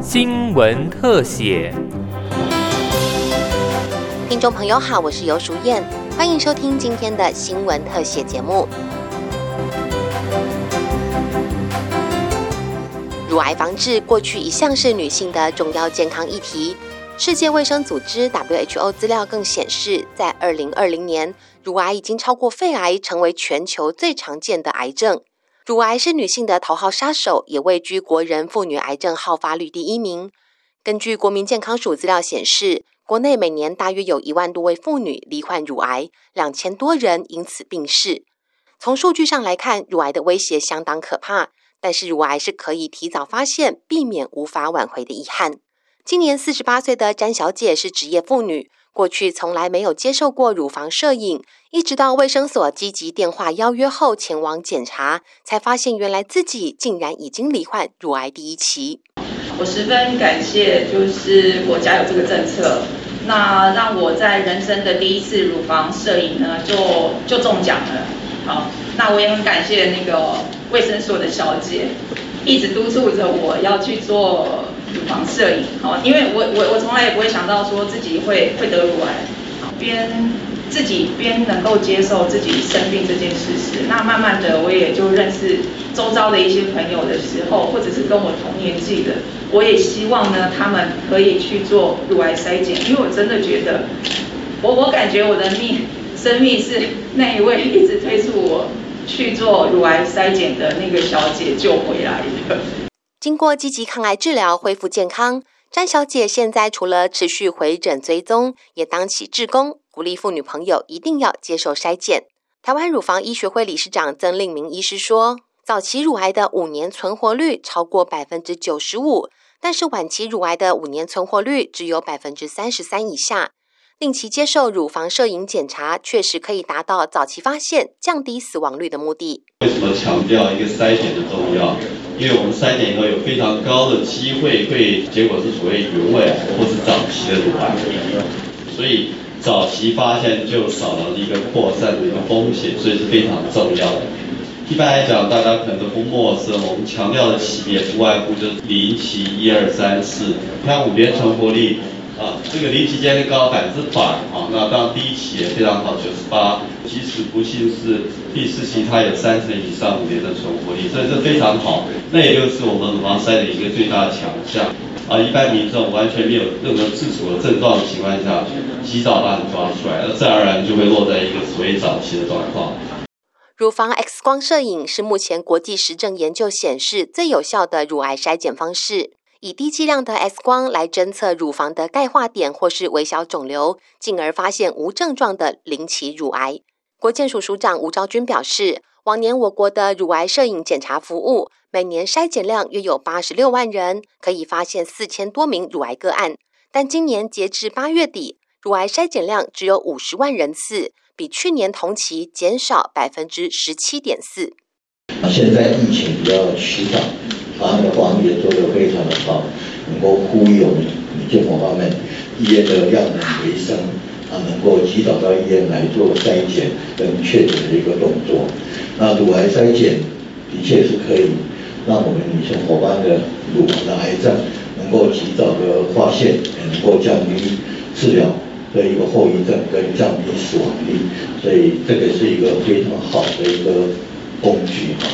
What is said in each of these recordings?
新闻特写。听众朋友好，我是尤淑燕，欢迎收听今天的新闻特写节目。乳癌防治过去一向是女性的重要健康议题。世界卫生组织 （WHO） 资料更显示，在二零二零年，乳癌已经超过肺癌，成为全球最常见的癌症。乳癌是女性的头号杀手，也位居国人妇女癌症好发率第一名。根据国民健康署资料显示，国内每年大约有一万多位妇女罹患乳癌，两千多人因此病逝。从数据上来看，乳癌的威胁相当可怕。但是乳癌是可以提早发现，避免无法挽回的遗憾。今年四十八岁的詹小姐是职业妇女，过去从来没有接受过乳房摄影，一直到卫生所积极电话邀约后前往检查，才发现原来自己竟然已经罹患乳癌第一期。我十分感谢，就是国家有这个政策，那让我在人生的第一次乳房摄影呢，就就中奖了。好，那我也很感谢那个。卫生所的小姐一直督促着我要去做乳房摄影，好，因为我我我从来也不会想到说自己会会得乳癌，边自己边能够接受自己生病这件事实，那慢慢的我也就认识周遭的一些朋友的时候，或者是跟我同年纪的，我也希望呢他们可以去做乳癌筛检，因为我真的觉得，我我感觉我的命生命是那一位一直推促我。去做乳癌筛检的那个小姐救回来的。经过积极抗癌治疗，恢复健康，詹小姐现在除了持续回诊追踪，也当起志工，鼓励妇女朋友一定要接受筛检。台湾乳房医学会理事长曾令明医师说，早期乳癌的五年存活率超过百分之九十五，但是晚期乳癌的五年存活率只有百分之三十三以下。定期接受乳房摄影检查，确实可以达到早期发现、降低死亡率的目的。为什么强调一个筛检的重要？因为我们筛检以后有非常高的机会会结果是所谓原位或是早期的乳癌，所以早期发现就少了一个扩散的一个风险，所以是非常重要的。一般来讲，大家可能都不陌生，我们强调的级别不外乎就是零期一二三四，看五边存活率。啊，这个零期间的高百分之百啊，那当然第一期也非常好，九十八，即使不幸是第四期，它有三成以上五年的存活率，所以这非常好。那也就是我们乳房筛的一个最大的强项啊，一般民众完全没有任何自主的症状的情况下，及早把你抓出来，那自然而然就会落在一个所谓早期的状况。乳房 X 光摄影是目前国际实证研究显示最有效的乳癌筛检方式。以低剂量的 X 光来侦测乳房的钙化点或是微小肿瘤，进而发现无症状的零期乳癌。国健署署长吴昭君表示，往年我国的乳癌摄影检查服务每年筛检量约有八十六万人，可以发现四千多名乳癌个案。但今年截至八月底，乳癌筛检量只有五十万人次，比去年同期减少百分之十七点四。现在疫情比较趋缓。他们的防疫也做得非常的好，能够呼吁我们健保方面医院的量能回升，啊，能够及早到医院来做筛检跟确诊的一个动作。那乳癌筛检的确是可以让我们女性伙伴的乳房的癌症能够及早的发现，也能够降低治疗的一个后遗症跟降低死亡率，所以这个是一个非常好的一个工具哈。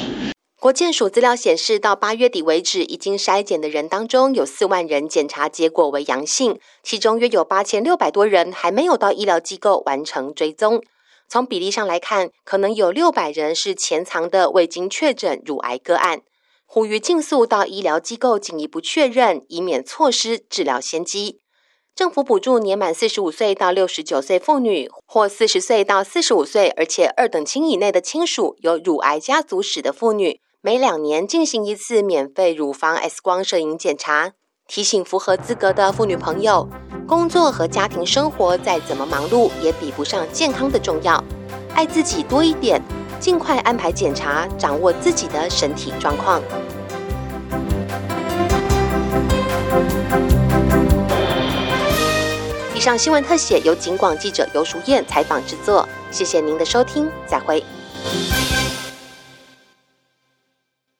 国健署资料显示，到八月底为止，已经筛检的人当中，有四万人检查结果为阳性，其中约有八千六百多人还没有到医疗机构完成追踪。从比例上来看，可能有六百人是潜藏的未经确诊乳癌个案。呼吁尽速到医疗机构进一步确认，以免错失治疗先机。政府补助年满四十五岁到六十九岁妇女，或四十岁到四十五岁，而且二等亲以内的亲属有乳癌家族史的妇女，每两年进行一次免费乳房 X 光摄影检查。提醒符合资格的妇女朋友，工作和家庭生活再怎么忙碌，也比不上健康的重要。爱自己多一点，尽快安排检查，掌握自己的身体状况。以上新闻特写由警广记者尤淑燕采访制作，谢谢您的收听，再会。